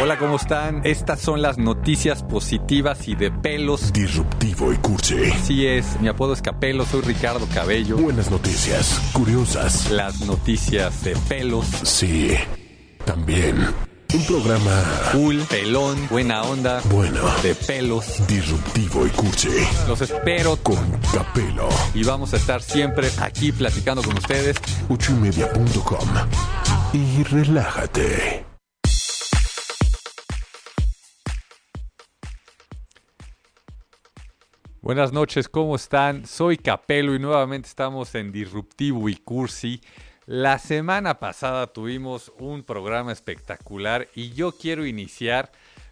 Hola, ¿cómo están? Estas son las noticias positivas y de pelos. disruptivo y cursi. Así es, mi apodo es Capelo, soy Ricardo Cabello. Buenas noticias, curiosas. Las noticias de pelos. Sí, también. Un programa Cool, pelón, buena onda, bueno, de pelos. disruptivo y cursi. Los espero Con Capelo. y vamos a estar siempre aquí platicando con ustedes. ochoymedia.com. Y relájate. Buenas noches, ¿cómo están? Soy Capelo y nuevamente estamos en Disruptivo y Cursi. La semana pasada tuvimos un programa espectacular y yo quiero iniciar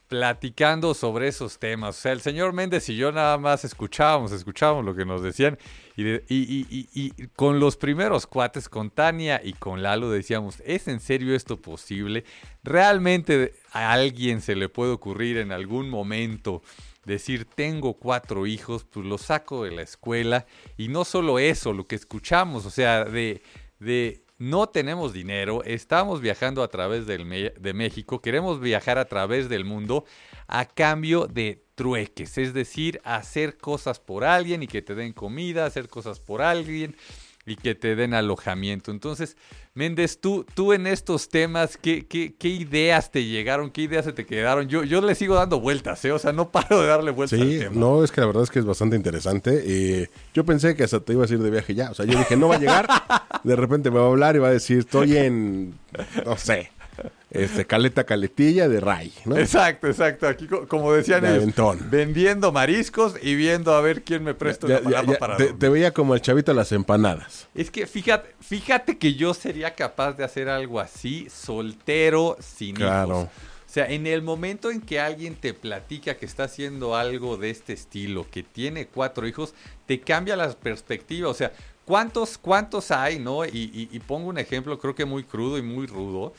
platicando sobre esos temas. O sea, el señor Méndez y yo nada más escuchábamos, escuchábamos lo que nos decían y, con los primeros cuates, con Tania y con Lalo decíamos, ¿es en serio esto posible? ¿Realmente a alguien se le puede ocurrir en algún momento decir tengo cuatro hijos, pues los saco de la escuela y no solo eso, lo que escuchamos, o sea, de, de no tenemos dinero, estamos viajando a través de México, queremos viajar a través del mundo a cambio de trueques, es decir, hacer cosas por alguien y que te den comida, hacer cosas por alguien y que te den alojamiento. Entonces, Méndez, tú, tú en estos temas, ¿qué, qué, qué ideas te llegaron? ¿Qué ideas se te quedaron? Yo, yo le sigo dando vueltas, ¿eh? O sea, no paro de darle vueltas al Sí, tema. no, es que la verdad es que es bastante interesante. Eh, yo pensé que hasta te ibas a ir de viaje ya. O sea, yo dije, no va a llegar. De repente me va a hablar y va a decir, estoy en, no sé, este, caleta caletilla de Ray, ¿no? Exacto, exacto. Aquí, co- como decían De ellos, aventón. vendiendo mariscos y viendo a ver quién me presta Ya- una ya- palabra ya, para te, te veía como el chavito a las empanadas. Es que fíjate, fíjate que yo sería capaz de hacer algo así, soltero, sin Claro. hijos. O sea, en el momento en que alguien te platica que está haciendo algo de este estilo, que tiene cuatro hijos, te cambia la perspectiva. O sea, ¿cuántos, cuántos hay, no? Y, y- y pongo un ejemplo, creo que muy crudo y muy rudo,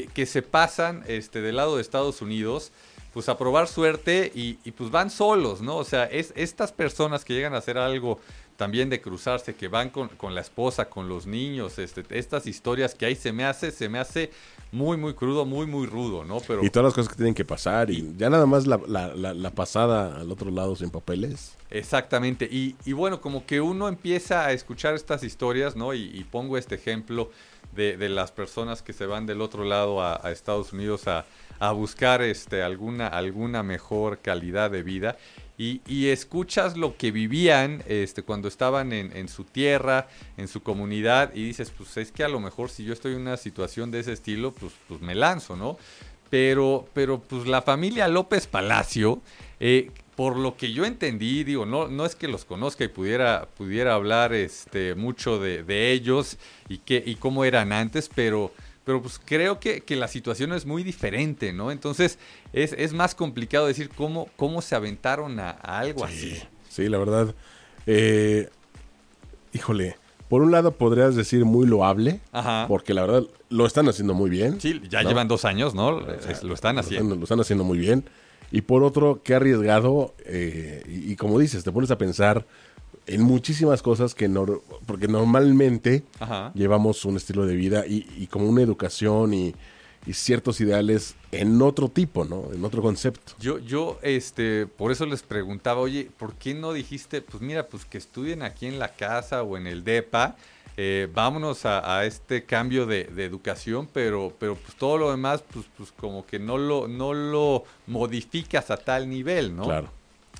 que, se pasan este, del lado de Estados Unidos, pues a probar suerte y, y, pues van solos, ¿no? O sea, es estas personas que llegan a hacer algo también de cruzarse, que van con, con la esposa, con los niños, este, estas historias que ahí se me hace, se me hace muy, muy crudo, muy, muy rudo, ¿no? Pero Y todas las cosas que tienen que pasar. Y ya nada más la, la- la- la pasada al otro lado sin papeles. Exactamente. Y, y bueno, como que uno empieza a escuchar estas historias, ¿no? Y, y pongo este ejemplo de, de las personas que se van del otro lado a, a Estados Unidos a, a buscar este, alguna, alguna mejor calidad de vida. Y, escuchas lo que vivían este, cuando estaban en, su tierra, en su comunidad, y dices, pues es que a lo mejor si yo estoy en una situación de ese estilo, pues, pues me lanzo, ¿no? Pero, pero pues la familia López Palacio, eh, por lo que yo entendí, digo, no, no es que los conozca y pudiera, pudiera hablar este, mucho de, de ellos y, qué, y cómo eran antes, pero, pero pues creo que, que la situación es muy diferente, ¿no? Entonces es, es más complicado decir cómo, cómo se aventaron a, a algo así. Sí, la verdad. Eh, híjole, por un lado podrías decir muy loable. Ajá. Porque la verdad lo están haciendo muy bien. Sí, ya ¿no? llevan dos años, ¿no? Es- lo están Lo haciendo. están, lo están haciendo muy bien. Y por otro, qué arriesgado. eh, y, y como dices, te pones a pensar en muchísimas cosas que no. Porque normalmente Ajá. llevamos un estilo de vida y, y como una educación y, y ciertos ideales en otro tipo, ¿no? En otro concepto. Yo, yo, este, por eso les preguntaba, oye, ¿por qué no dijiste, pues mira, pues que estudien aquí en la casa o en el DEPA, eh, vámonos a, a este cambio de, de educación, pero, pero pues todo lo demás, pues, pues como que no lo, no lo modificas a tal nivel, ¿no? Claro.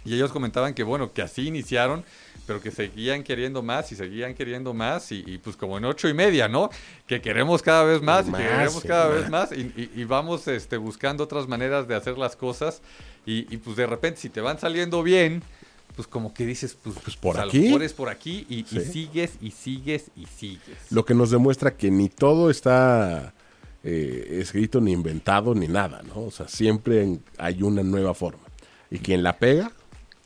Y ellos comentaban que, bueno, que así iniciaron, pero que seguían queriendo más y seguían queriendo más, y, y, pues como en ocho y media, ¿no? Que queremos cada vez más, y que queremos cada más. vez más, y, y- y vamos este, buscando otras maneras de hacer las cosas, y, pues de repente si te van saliendo bien, pues como que dices, pues, Pues por lo aquí. es por aquí, y, sigues, y sigues, y sigues. Lo que nos demuestra que ni todo está eh, escrito, ni inventado, ni nada, ¿no? O sea, siempre hay una nueva forma. Y quien la pega,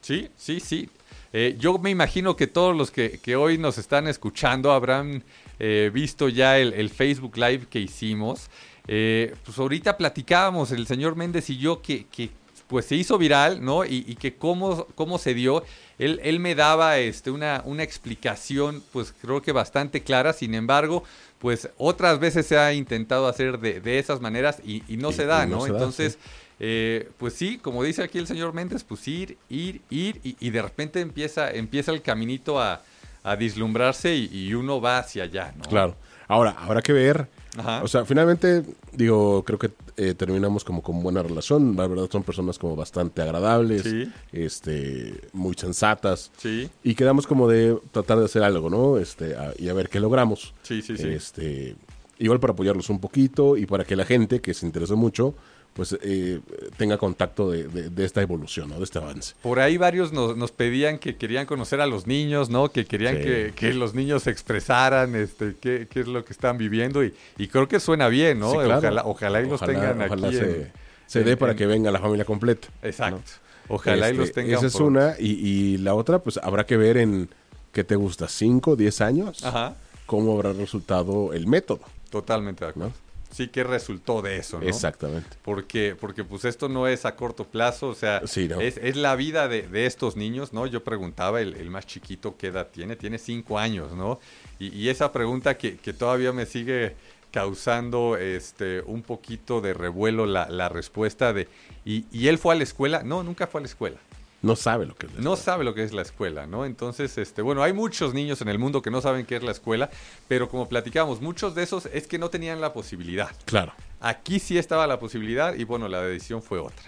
Sí, sí, sí. Eh, yo me imagino que todos los que, que hoy nos están escuchando habrán eh, visto ya el, el Facebook Live que hicimos. Eh, pues ahorita platicábamos el señor Méndez y yo que, que, pues se hizo viral, ¿no? Y, y que cómo, cómo se dio. Él, él me daba este, una, una explicación, pues creo que bastante clara. Sin embargo, pues otras veces se ha intentado hacer de, de esas maneras y, y no Y- se da, no ¿no? se da, Entonces, sí. Eh, pues sí, como dice aquí el señor Méndez, pues ir, ir, ir, y, y de repente empieza, empieza el caminito a, a vislumbrarse y, y uno va hacia allá, ¿no? claro. Ahora, habrá que ver. Ajá. O sea, finalmente, digo, creo que eh, terminamos como con buena relación. La verdad, son personas como bastante agradables, Sí. este, muy sensatas. Sí, Y quedamos como de tratar de hacer algo, ¿no? Este, a- y a ver qué logramos. sí, sí, sí. Este, igual para apoyarlos un poquito y para que la gente que se interesó mucho, pues eh, tenga contacto de, de- de esta evolución, ¿no? De este avance. Por ahí varios nos, nos pedían que querían conocer a los niños, ¿no? Que querían Sí. que, que los niños se expresaran, este, qué, qué es lo que están viviendo y, y creo que suena bien, ¿no? Sí, claro. Ojalá, ojalá y los tengan ojalá aquí. se, en- se en- dé para en- que venga la familia completa. Exacto. ¿no? Ojalá y Este, los tengan. Esa es una. Y, y la otra, pues habrá que ver en qué te gusta, 5, 10 años, Ajá. cómo habrá resultado el método. Totalmente de acuerdo. ¿No? Sí, ¿qué resultó de eso, no? Exactamente. Porque, porque pues esto no es a corto plazo, o sea, Sí, ¿no? es, es la vida de, de estos niños, ¿no? Yo preguntaba, el, el más chiquito, ¿qué edad tiene? Tiene cinco años, ¿no? Y, y esa pregunta que, que todavía me sigue causando este un poquito de revuelo la, la respuesta de ¿y, ¿y él fue a la escuela? No, nunca fue a la escuela. No sabe lo que es. la No escuela. sabe lo que es la escuela, ¿no? Entonces, este, bueno, hay muchos niños en el mundo que no saben qué es la escuela, pero como platicamos, muchos de esos es que no tenían la posibilidad. Claro. Aquí sí estaba la posibilidad y bueno, la decisión fue otra.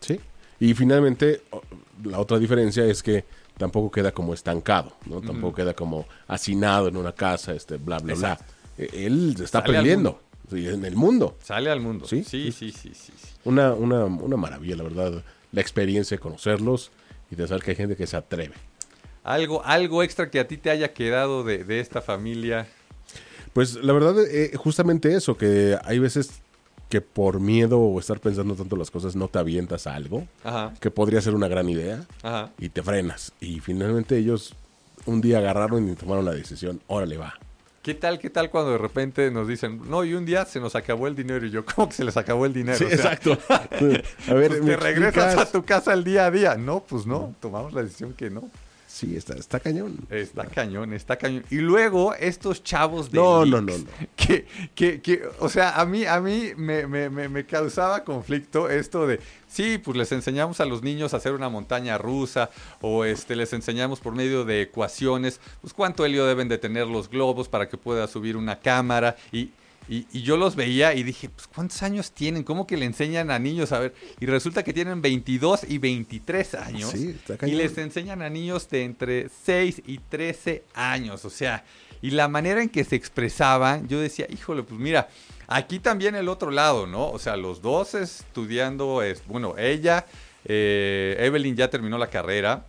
Sí. Y finalmente, la otra diferencia es que tampoco queda como estancado, ¿no? Tampoco queda como hacinado en una casa, este, bla, bla, Exacto. bla. Eh, Él está Sale aprendiendo en el mundo. Sale al mundo. ¿Sí? Sí, sí, sí, sí. sí. Una, una, una maravilla, la verdad, la experiencia de conocerlos y de saber que hay gente que se atreve. Algo, algo extra que a ti te haya quedado de, de esta familia. Pues la verdad, eh, justamente eso, que hay veces que por miedo o estar pensando tanto las cosas no te avientas a algo Ajá, que podría ser una gran idea ajá. y te frenas. Y finalmente ellos un día agarraron y tomaron la decisión, órale va. ¿Qué tal, qué tal cuando de repente nos dicen, no, y un día se nos acabó el dinero? Y yo, ¿cómo que se les acabó el dinero? O sea, a ver, pues ¿me te regresas explicas? a tu casa el día a día. No, pues no, tomamos la decisión que no. Sí, está, está cañón. Está cañón, está cañón. Y luego estos chavos de No, no, no, no. Que, que, que, o sea, a mí, a mí me, me, me, me causaba conflicto esto de, sí, pues les enseñamos a los niños a hacer una montaña rusa o este les enseñamos por medio de ecuaciones, pues cuánto helio deben de tener los globos para que pueda subir una cámara y... Y, y yo los veía y dije, pues ¿cuántos años tienen? ¿Cómo que le enseñan a niños a ver? Y resulta que tienen 22 y 23 años. Sí, está y les enseñan a niños de entre 6 y 13 años. O sea, y la manera en que se expresaban, yo decía, híjole, pues mira, aquí también el otro lado, ¿no? O sea, los dos estudiando, es, bueno, ella, eh, Evelyn ya terminó la carrera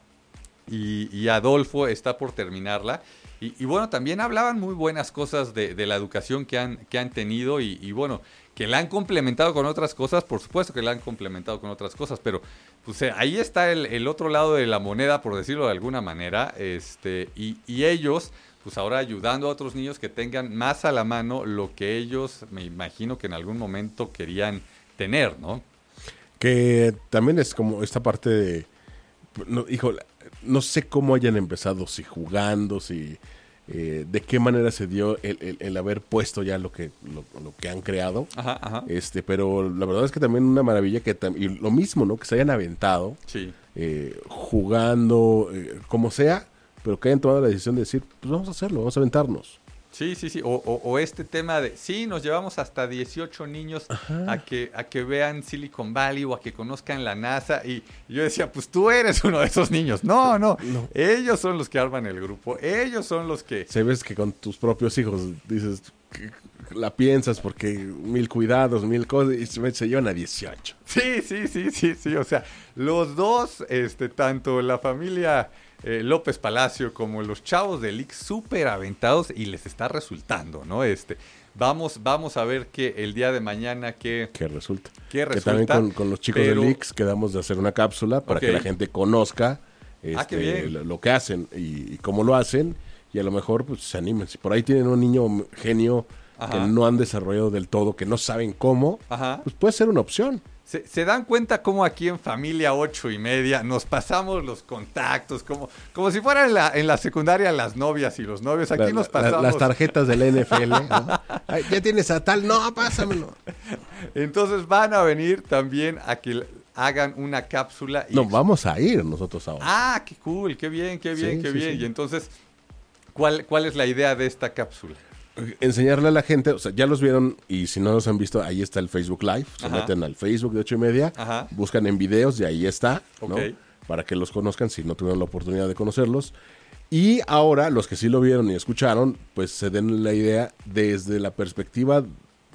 y, y Adolfo está por terminarla. Y, y bueno, también hablaban muy buenas cosas de, de la educación que han, que han tenido y, bueno, que la han complementado con otras cosas, por supuesto que la han complementado con otras cosas, pero pues eh, ahí está el, otro lado de la moneda, por decirlo de alguna manera, este, y, y ellos, pues ahora ayudando a otros niños que tengan más a la mano lo que ellos, me imagino que en algún momento querían tener, ¿no? Que también es como esta parte de. No, híjole, no sé cómo hayan empezado, si jugando, si. eh, de qué manera se dio el, el- el haber puesto ya lo que, lo, lo que han creado. Ajá, ajá. Este, pero la verdad es que también una maravilla que y lo mismo, ¿no? Que se hayan aventado, Sí. eh, jugando, eh, como sea, pero que hayan tomado la decisión de decir, pues vamos a hacerlo, vamos a aventarnos. Sí, sí, sí. O, o- o este tema de, sí, nos llevamos hasta 18 niños a que, a que vean Silicon Valley o a que conozcan la NASA. Y yo decía, pues tú eres uno de esos niños. No, no, Ellos son los que arman el grupo. Ellos son los que... Se ves que con tus propios hijos dices, que la piensas porque mil cuidados, mil cosas, y se, se llevan a 18. Sí, sí, sí, sí, sí. O sea, los dos, este, tanto la familia eh, López Palacio como los chavos del IX súper aventados y les está resultando, ¿no? Este, Vamos, vamos a ver que el día de mañana que, Que resulta. ¿Qué Que también con, con los chicos Pero- de Leaks quedamos de hacer una cápsula para que la gente conozca Ah, qué este, bien. lo, lo que hacen y, y cómo lo hacen. Y a lo mejor pues se animen. Si por ahí tienen un niño genio Ajá. que no han desarrollado del todo, que no saben cómo, Ajá. pues puede ser una opción. ¿Se, se dan cuenta cómo aquí en Familia 8 y media nos pasamos los contactos, como, como si fuera en la, en la secundaria las novias y los novios? Aquí La- nos la- pasamos. las tarjetas del NFL. ¿no? Ay, ya tienes a tal, no, pásamelo. Entonces van a venir también a que hagan una cápsula. Y No, vamos a ir nosotros ahora. Ah, qué cool, qué bien, qué bien, Sí, qué sí, bien. sí. Y entonces, ¿cuál, ¿cuál es la idea de esta cápsula? Enseñarle a la gente, o sea, ya los vieron y si no los han visto, ahí está el Facebook Live. Se Ajá. meten al Facebook de ocho y media, Ajá. buscan en videos y ahí está. Para que los conozcan si no tuvieron la oportunidad de conocerlos. Y ahora, los que sí lo vieron y escucharon, pues se den la idea desde la perspectiva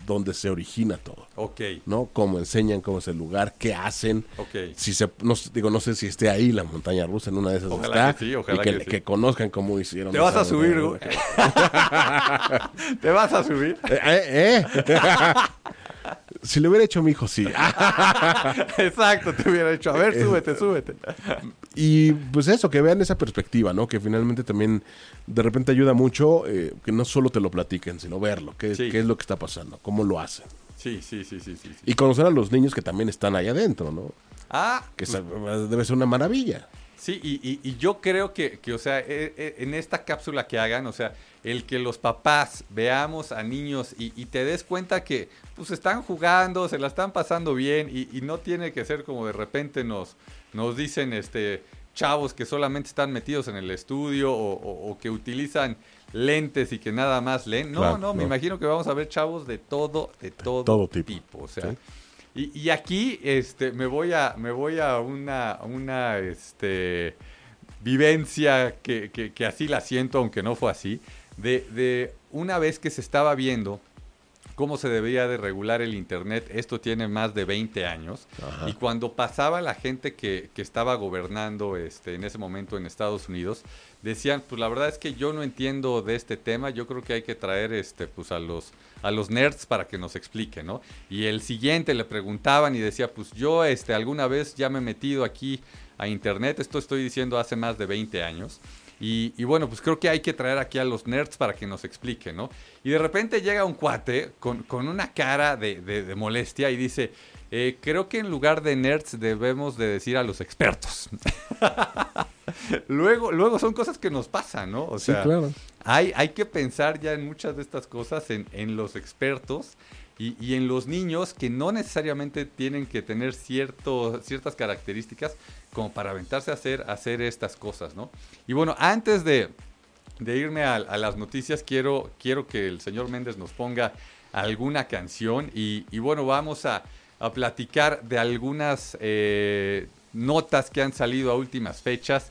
donde se origina todo, Ok, ¿no? Cómo enseñan, cómo es el lugar, qué hacen. ok. Si se, no, digo, no sé si esté ahí la montaña rusa en una de esas Ojalá está, que sí, ojalá y que, que sí. que conozcan cómo hicieron. Te vas a subir, güey. ¿Te vas a subir? Eh, eh, eh. si lo hubiera hecho mi hijo, sí. Exacto, te hubiera dicho, a ver, súbete, súbete. Y pues eso, que vean esa perspectiva, ¿no? Que finalmente también de repente ayuda mucho eh, que no solo te lo platiquen, sino verlo, qué, Sí. qué es lo que está pasando, cómo lo hacen. Sí, sí, sí, sí, sí. sí. Y conocer a los niños que también están ahí adentro, ¿no? Ah, Que esa- debe ser una maravilla. Sí, y, y- y yo creo que, que, o sea, e- e- en esta cápsula que hagan, o sea, el que los papás veamos a niños y, y te des cuenta que pues están jugando, se la están pasando bien y, y no tiene que ser como de repente nos, nos dicen este chavos que solamente están metidos en el estudio o, o- o que utilizan lentes y que nada más leen. No, Claro, no, me no. imagino que vamos a ver chavos de todo, de todo, todo tipo, O sea, sí. Y, y aquí este, me voy a, me voy a una, una este, vivencia que, que- que así la siento, aunque no fue así, de, de una vez que se estaba viendo cómo se debía de regular el Internet. Esto tiene más de 20 años. Ajá. Y cuando pasaba la gente que, que estaba gobernando este, en ese momento en Estados Unidos, decían, pues la verdad es que yo no entiendo de este tema, yo creo que hay que traer este, pues, a, los, a los nerds para que nos expliquen, ¿no? Y el siguiente le preguntaban y decía, pues yo este, alguna vez ya me he metido aquí a Internet, esto estoy diciendo hace más de 20 años. Y, bueno, pues creo que hay que traer aquí a los nerds para que nos expliquen, ¿no? Y de repente llega un cuate con, con una cara de molestia y dice, eh, creo que en lugar de nerds debemos de decir a los expertos. luego, luego son cosas que nos pasan, ¿no? O Sí, sea, claro. hay, hay que pensar ya en muchas de estas cosas, en, en los expertos y, y en los niños que no necesariamente tienen que tener cierto, ciertas características como para aventarse a hacer, a hacer estas cosas, ¿no? Y bueno, antes de, de irme a, a las noticias, quiero, quiero que el señor Méndez nos ponga alguna canción y, y bueno, vamos a, a platicar de algunas eh, notas que han salido a últimas fechas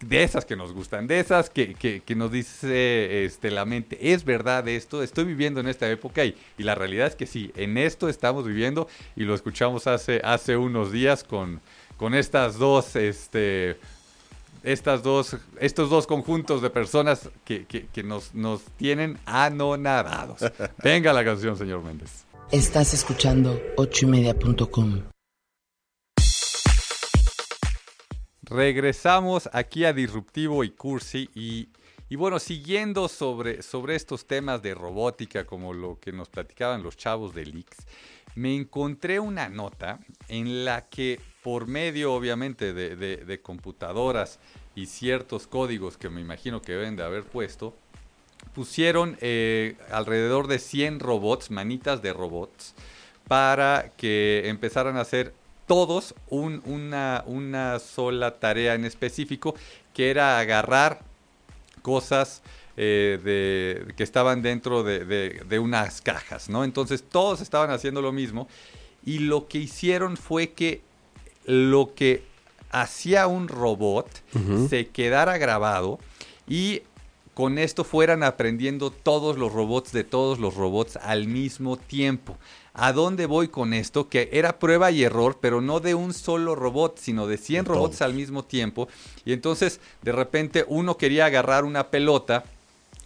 de esas que nos gustan, de esas que, que- que nos dice este, la mente, es verdad esto, estoy viviendo en esta época y, y la realidad es que sí, en esto estamos viviendo y lo escuchamos hace, hace unos días con, con estas dos, este, estas dos, estos dos conjuntos de personas que, que- que nos, nos tienen anonadados. Venga la canción, señor Méndez. Estás escuchando ochoymedia.com. Regresamos aquí a Disruptivo y Cursi y, y bueno, siguiendo sobre, sobre estos temas de robótica como lo que nos platicaban los chavos de Leaks, me encontré una nota en la que por medio obviamente de- de computadoras y ciertos códigos que me imagino que deben de haber puesto, pusieron eh, alrededor de 100 robots, manitas de robots, para que empezaran a hacer todos un- una, una sola tarea en específico, que era agarrar cosas eh, de, que estaban dentro de, de- de unas cajas, ¿no? Entonces todos estaban haciendo lo mismo y lo que hicieron fue que lo que hacía un robot se quedara grabado y con esto fueran aprendiendo todos los robots de todos los robots al mismo tiempo. ¿A dónde voy con esto? Que era prueba y error, pero no de un solo robot, sino de 100 De robots al mismo tiempo. Y entonces, de repente, uno quería agarrar una pelota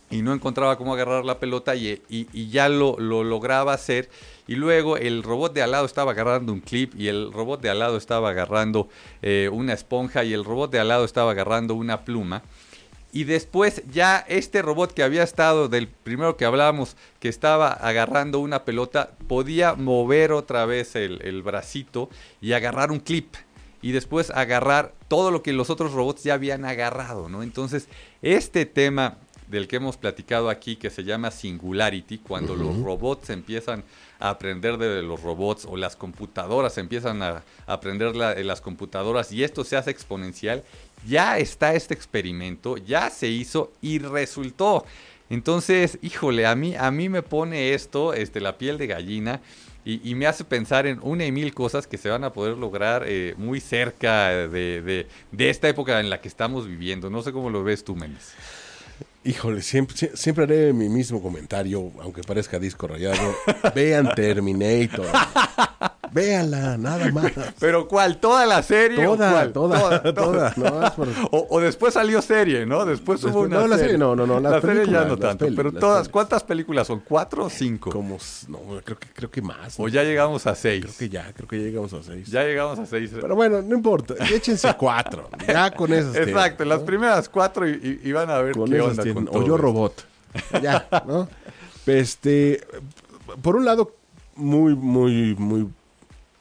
y no encontraba cómo agarrar la pelota y, y- y ya lo, lo lograba hacer. Y luego el robot de al lado estaba agarrando un clip y el robot de al lado estaba agarrando eh, una esponja y el robot de al lado estaba agarrando una pluma. Y después ya este robot que había estado del primero que hablábamos, que estaba agarrando una pelota, podía mover otra vez el, el bracito y agarrar un clip. Y después agarrar todo lo que los otros robots ya habían agarrado, ¿no? Entonces, este tema del que hemos platicado aquí, que se llama Singularity, cuando los robots empiezan a aprender de los robots o las computadoras empiezan a aprender la- de las computadoras y esto se hace exponencial, ya está este experimento, ya se hizo y resultó. Entonces, híjole, a mí, a mí me pone esto, este, la piel de gallina, y, y me hace pensar en una y mil cosas que se van a poder lograr eh, muy cerca de, de- de esta época en la que estamos viviendo. No sé cómo lo ves tú, Méndez. Híjole, siempre, sie- siempre haré mi mismo comentario, aunque parezca disco rayado. Vean Terminator. Véanla, nada más. Pero ¿cuál? ¿Toda la serie? o Toda, cuál? toda, O, o después salió serie, ¿no? Después hubo una no, la serie. serie no, no, no, La serie ya no tanto. peli- pero todas. ¿cuántas películas son? ¿Cuatro o cinco? Como, no, creo que, creo que más. O ya llegamos a seis. Creo que ya, creo que ya llegamos a seis. Ya llegamos a seis. Pero bueno, no importa. Échense cuatro. Ya con esas. Exacto, las ¿no? primeras cuatro y, y- y van a ver Con qué onda. Con O yo robot. Ya, ¿no? Este, por un lado, muy, muy, muy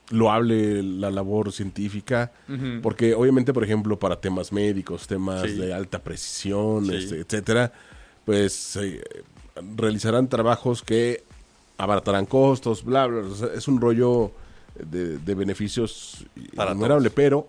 loable la labor científica, porque obviamente, por ejemplo, para temas médicos, temas Sí. de alta precisión, Sí. este, etcétera, pues eh, realizarán trabajos que abaratarán costos, bla, bla, sea, es un rollo de, de beneficios Para innumerable, pero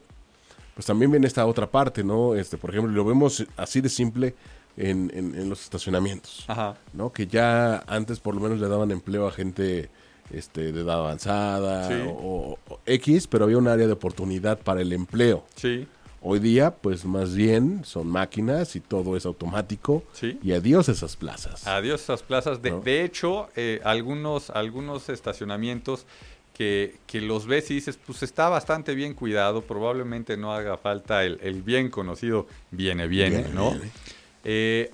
pues también viene esta otra parte, ¿no? Este, por ejemplo, lo vemos así de simple en, en- en los estacionamientos, Ajá. ¿no? Que ya antes por lo menos le daban empleo a gente este, de edad avanzada Sí. o, o X, pero había un área de oportunidad para el empleo. Sí, Hoy día, pues más bien son máquinas y todo es automático. Sí. Y adiós esas plazas. adiós esas plazas. De, ¿No? de hecho, eh, algunos, algunos estacionamientos que, que los ves y dices, pues está bastante bien cuidado, probablemente no haga falta el, el bien conocido viene, viene, Viene, ¿no? viene. Eh,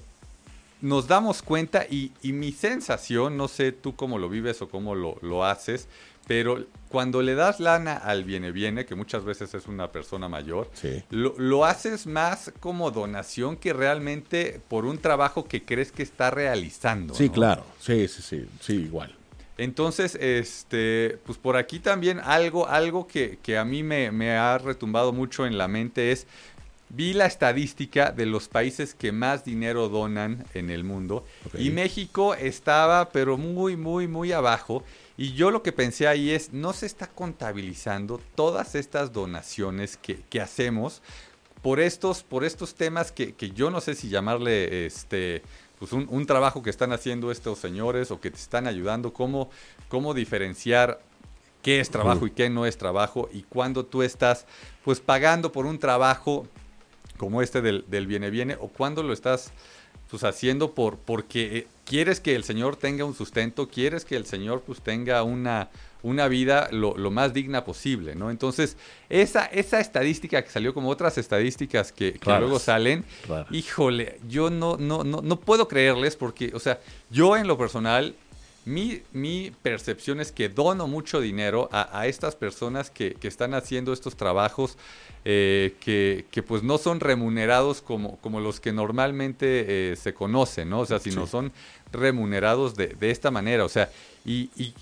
nos damos cuenta y, y mi sensación, no sé tú cómo lo vives o cómo lo, lo haces, pero cuando le das lana al viene viene, que muchas veces es una persona mayor, Sí. lo, lo haces más como donación que realmente por un trabajo que crees que está realizando. Sí, ¿no? claro. Sí, sí, sí. Sí, igual. Entonces, este, pues por aquí también algo, algo que, que a mí me, me ha retumbado mucho en la mente es, vi la estadística de los países que más dinero donan en el mundo y México estaba pero muy, muy, muy abajo. Y yo lo que pensé ahí es, no se está contabilizando todas estas donaciones que, que hacemos por estos, por estos temas que, que yo no sé si llamarle este pues un, un trabajo que están haciendo estos señores o que te están ayudando, cómo, cómo diferenciar qué es trabajo y qué no es trabajo y cuando tú estás pues pagando por un trabajo como este del, del viene viene o cuando lo estás pues haciendo por porque eh, quieres que el señor tenga un sustento, quieres que el señor pues tenga una una vida lo, lo más digna posible, ¿no? Entonces, esa, esa estadística que salió como otras estadísticas que, luego salen, híjole, yo no, no, no, no puedo creerles porque, o sea, yo en lo personal, mi, mi percepción es que dono mucho dinero a, a estas personas que, que están haciendo estos trabajos eh, que, que, pues no son remunerados como, como los que normalmente eh, se conocen, ¿no? O sea, sino Sí. son remunerados de, de esta manera, o sea, y, y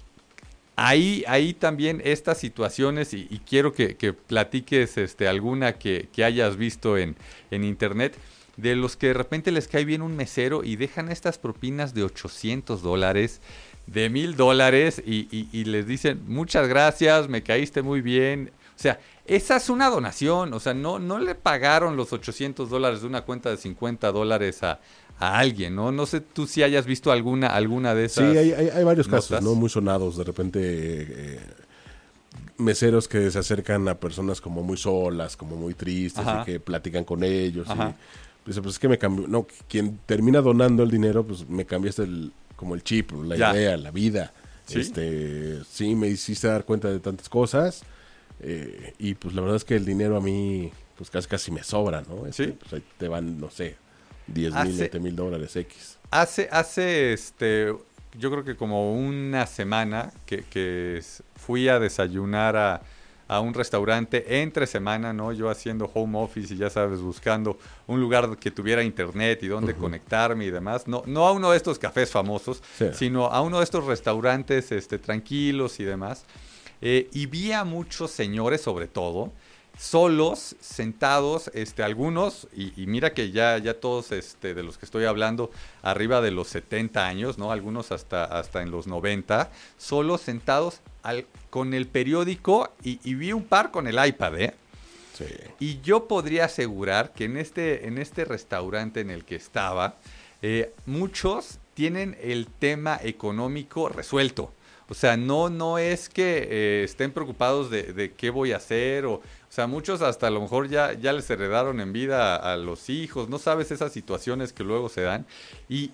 ahí, ahí también estas situaciones, y, y quiero que, que platiques este, alguna que, que hayas visto en, en internet, de los que de repente les cae bien un mesero y dejan estas propinas de 800 dólares, de mil dólares, y, y- y les dicen, muchas gracias, me caíste muy bien. O sea, esa es una donación, o sea, no, no le pagaron los 800 dólares de una cuenta de 50 dólares a, a alguien, ¿no? No sé tú si hayas visto alguna, alguna de Sí, esas. hay, hay- hay varios casos. ¿no? Muy sonados. De repente, eh, meseros que se acercan a personas como muy solas, como muy tristes, Ajá. y que platican con ellos. Ajá. Y dice, pues es que me cambió. No, quien termina donando el dinero, pues me cambiaste el, como el chip, la Ya. idea, la vida. Sí. Este, sí, me hiciste dar cuenta de tantas cosas. eh, y pues la verdad es que el dinero a mí, pues casi casi me sobra, ¿no? Este, Sí. Pues ahí te van, no sé, 10 mil, Hace- 20 mil dólares X. Hace, hace, este, yo creo que como una semana que, fui a desayunar a, a un restaurante entre semana, ¿no? Yo haciendo home office y ya sabes, buscando un lugar que tuviera internet y donde conectarme y demás. No, no a uno de estos cafés famosos, Sí. sino a uno de estos restaurantes este, tranquilos y demás. Eh, y vi a muchos señores, sobre todo, solos, sentados, este, algunos, y, y mira que ya, ya todos este, de los que estoy hablando, arriba de los 70 años, ¿no? Algunos hasta, hasta en los 90, solos, sentados al- con el periódico y, y vi un par con el iPad, ¿eh? Sí. Y yo podría asegurar que en este, en este restaurante en el que estaba, eh, muchos tienen el tema económico resuelto. O sea, no, no es que eh, estén preocupados de, de qué voy a hacer. O, o sea, muchos hasta a lo mejor ya, ya les heredaron en vida a, a los hijos. No sabes esas situaciones que luego se dan. Y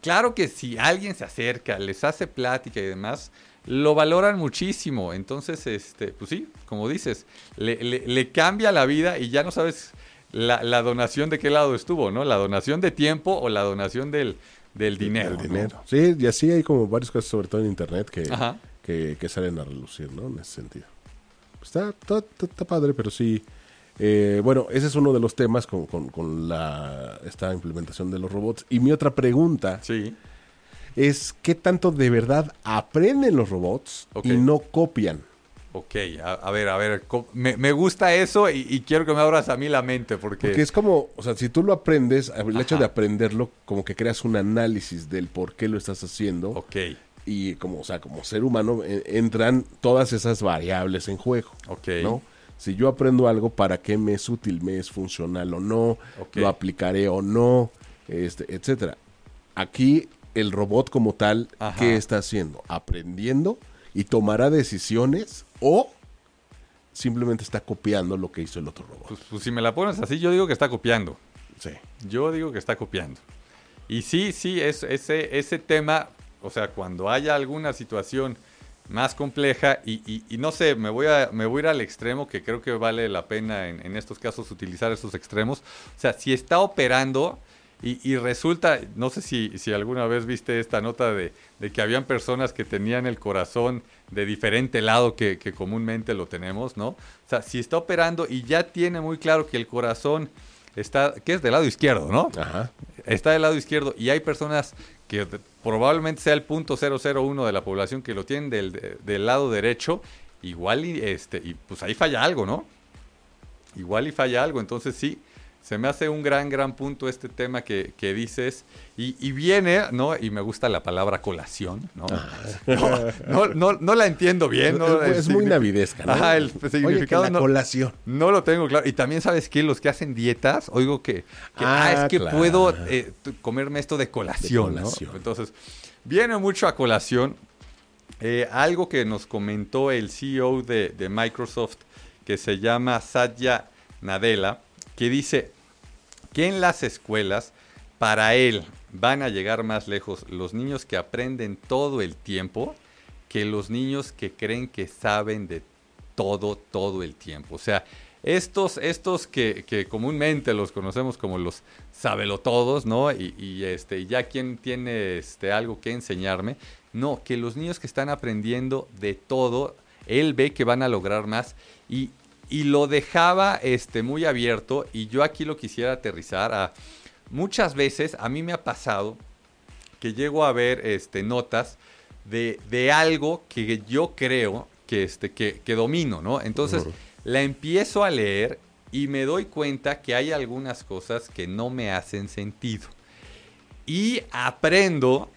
claro que si alguien se acerca, les hace plática y demás, lo valoran muchísimo. Entonces, este, pues sí, como dices, le, le- le cambia la vida y ya no sabes la, la donación de qué lado estuvo, ¿no? La donación de tiempo o la donación del, del dinero. El ¿no? dinero. Sí, y así hay como varios casos, sobre todo en internet, que, que salen a relucir, ¿no? En ese sentido. Está, está, está- está padre, pero sí. eh, bueno, ese es uno de los temas con, con, con la, esta implementación de los robots. Y mi otra pregunta Sí. es: ¿qué tanto de verdad aprenden los robots Ok. y no copian? Ok, a, a ver, a ver, me, me gusta eso y, y quiero que me abras a mí la mente porque... Porque es como, o sea, si tú lo aprendes, el hecho de aprenderlo, como que creas un análisis del por qué lo estás haciendo. Ok, y como, o sea, como ser humano eh, entran todas esas variables en juego, ok. ¿no? Si yo aprendo algo, ¿para qué me es útil, me es funcional o no? ¿Lo aplicaré o no? Este, etcétera. Aquí el robot como tal, Ajá. ¿qué está haciendo? ¿Aprendiendo y tomará decisiones o simplemente está copiando lo que hizo el otro robot? Pues, pues si me la pones así, yo digo que está copiando. Sí. Yo digo que está copiando. Y sí, sí, es, ese, ese tema, o sea, cuando haya alguna situación más compleja, y, y- y no sé, me voy, a, me voy a ir al extremo, que creo que vale la pena en, en estos casos utilizar esos extremos. O sea, si está operando y, y resulta, no sé si, si alguna vez viste esta nota de, de que habían personas que tenían el corazón de diferente lado que, que comúnmente lo tenemos, ¿no? O sea, si está operando y ya tiene muy claro que el corazón está, que es del lado izquierdo, ¿no? Ajá. está del lado izquierdo y hay personas que probablemente sea el punto 001 de la población que lo tienen del, de- del lado derecho, igual y, este, y pues ahí falla algo, ¿no? Igual y falla algo, entonces sí, se me hace un gran, gran punto este tema que, que dices y, y viene, ¿no? Y me gusta la palabra colación, ¿no? No, no, no, no la entiendo bien, ¿no? es, muy navidesca, ¿no? Ajá, el Oye, significado la no- colación. no lo tengo claro. Y también, ¿sabes qué? Los que hacen dietas, oigo que, que, ah, Ah, es que claro. puedo eh, comerme esto de colación, De ¿no? colación. Entonces, viene mucho a colación. eh, algo que nos comentó el CEO de, de Microsoft, que se llama Satya Nadella, que dice que en las escuelas, para él, van a llegar más lejos los niños que aprenden todo el tiempo que los niños que creen que saben de todo, todo el tiempo. O sea, estos, estos que, que comúnmente los conocemos como los sabelotodos, ¿no? Y, este, ya quien tiene este, algo que enseñarme. No, que los niños que están aprendiendo de todo, él ve que van a lograr más. Y, y lo dejaba este, muy abierto. Y yo aquí lo quisiera aterrizar a... Muchas veces a mí me ha pasado que llego a ver este, notas de, de algo que yo creo que, este, que, que domino, ¿no? Entonces la empiezo a leer y me doy cuenta que hay algunas cosas que no me hacen sentido. Y aprendo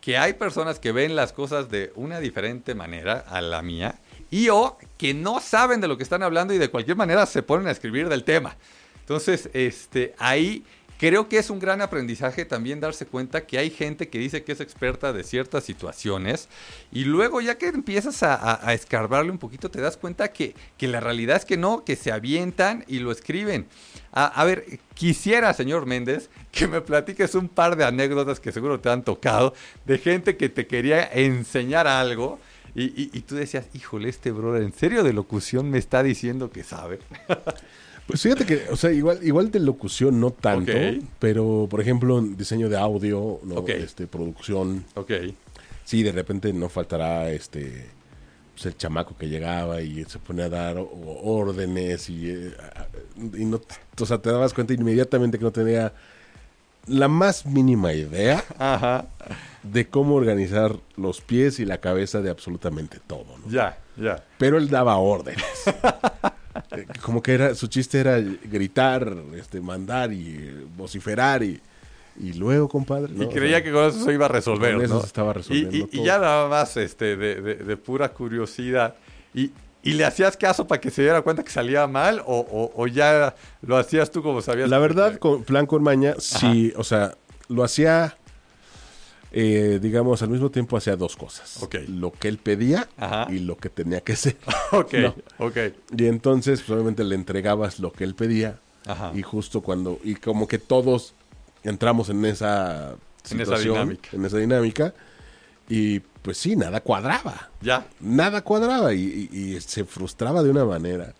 que hay personas que ven las cosas de una diferente manera a la mía y o que no saben de lo que están hablando y de cualquier manera se ponen a escribir del tema. Entonces, este, ahí creo que es un gran aprendizaje también darse cuenta que hay gente que dice que es experta de ciertas situaciones y luego ya que empiezas a, escarbarle un poquito te das cuenta que, que la realidad es que no, que se avientan y lo escriben. A, a ver, quisiera, señor Méndez, que me platiques un par de anécdotas que seguro te han tocado de gente que te quería enseñar algo Y, y- y tú decías, híjole, este brother, ¿en serio de locución me está diciendo que sabe? Pues fíjate que, o sea, igual, igual de locución no tanto, pero por ejemplo, en diseño de audio, ¿no? Este, producción, ok. sí, de repente no faltará este pues, el chamaco que llegaba y se ponía a dar o- órdenes y, eh, y no, o sea, te dabas cuenta inmediatamente que no tenía la más mínima idea Ajá. de cómo organizar los pies y la cabeza de absolutamente todo, ¿no? Ya, ya. pero él daba órdenes. Como que era, su chiste era gritar, este, mandar y eh, vociferar y, y luego, compadre. ¿no? Y O creía sea, que con eso se iba a resolver, con eso ¿no? se estaba resolviendo Y, y- y todo. ya nada más este, de, de- de pura curiosidad. Y, y le hacías caso para que se diera cuenta que salía mal? ¿O, o- o ya lo hacías tú como sabías? La verdad, con plan con maña, sí, o sea, lo hacía, eh, digamos, al mismo tiempo hacía dos cosas. Ok. Lo que él pedía Ajá. y lo que tenía que hacer. Ok, No. ok. Y entonces, pues, obviamente, le entregabas lo que él pedía. Ajá. Y justo cuando, y como que todos entramos en esa En esa situación, dinámica. en esa dinámica, y pues sí, nada cuadraba, Ya. nada cuadraba, y, y- y se frustraba de una manera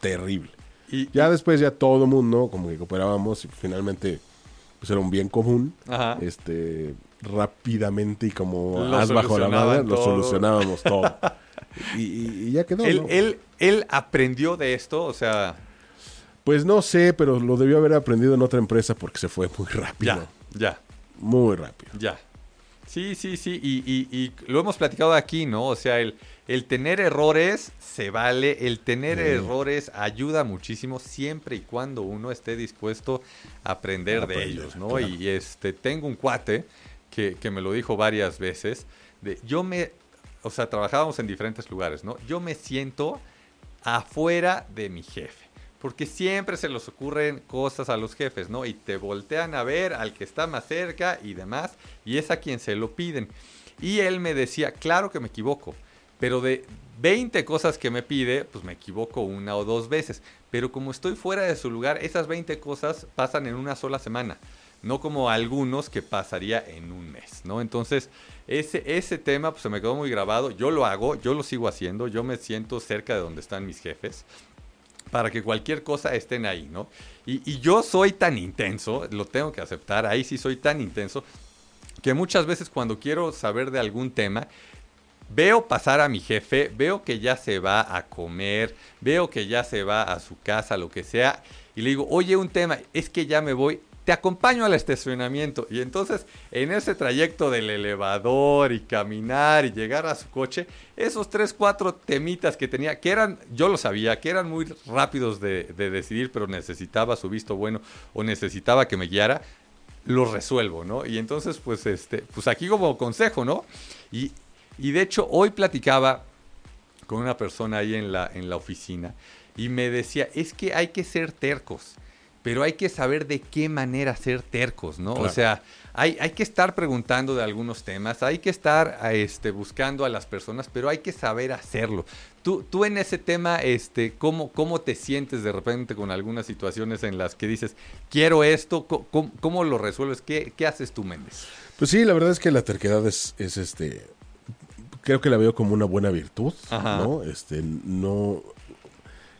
terrible. Y, Ya después ya todo mundo como que cooperábamos y finalmente pues era un bien común, Ajá. este rápidamente y como Lo haz bajo la solucionaban lo solucionábamos todo. y, y- y ya quedó. él, ¿no? él, él aprendió de esto, o sea, Pues no sé, pero lo debió haber aprendido en otra empresa porque se fue muy rápido. ya, ya. Muy rápido. Ya. Sí, sí, sí. Y, y- y lo hemos platicado aquí, ¿no? O sea, el, el tener errores se vale. El tener Sí. errores ayuda muchísimo siempre y cuando uno esté dispuesto a aprender de Aprender, ellos, ¿no? claro. Y este, tengo un cuate que, que me lo dijo varias veces. De, yo me. O sea, trabajábamos en diferentes lugares, ¿no? Yo me siento afuera de mi jefe. Porque siempre se les ocurren cosas a los jefes, ¿no? Y te voltean a ver al que está más cerca y demás, y es a quien se lo piden. Y él me decía, claro que me equivoco, pero de 20 cosas que me pide, pues me equivoco una o dos veces. Pero como estoy fuera de su lugar, esas 20 cosas pasan en una sola semana. No como algunos que pasaría en un mes, ¿no? Entonces, ese, ese tema pues, se me quedó muy grabado. Yo lo hago, yo lo sigo haciendo, yo me siento cerca de donde están mis jefes para que cualquier cosa estén ahí, ¿no? Y, yo soy tan intenso, lo tengo que aceptar, ahí sí soy tan intenso, que muchas veces cuando quiero saber de algún tema, veo pasar a mi jefe, veo que ya se va a comer, veo que ya se va a su casa, lo que sea, y le digo, oye, un tema, es que ya me voy, te acompaño al estacionamiento. Y entonces, en ese trayecto del elevador y caminar y llegar a su coche, esos tres, cuatro temitas que tenía, que eran, yo lo sabía, que eran muy rápidos de, de decidir, pero necesitaba su visto bueno o necesitaba que me guiara, los resuelvo, ¿no? Y entonces, pues, este, pues aquí como consejo, ¿no? Y, y de hecho, hoy platicaba con una persona ahí en la, en la oficina y me decía, es que hay que ser tercos, pero hay que saber de qué manera ser tercos, ¿no? O sea, hay, hay que estar preguntando de algunos temas, hay que estar a, este, buscando a las personas, pero hay que saber hacerlo. Tú, tú en ese tema, este, ¿cómo, ¿cómo te sientes de repente con algunas situaciones en las que dices, quiero esto, ¿cómo, cómo lo resuelves? ¿Qué, ¿Qué haces tú, Méndez? Pues sí, la verdad es que la terquedad es, es este. Creo que la veo como una buena virtud, Ajá. ¿no? Este, no.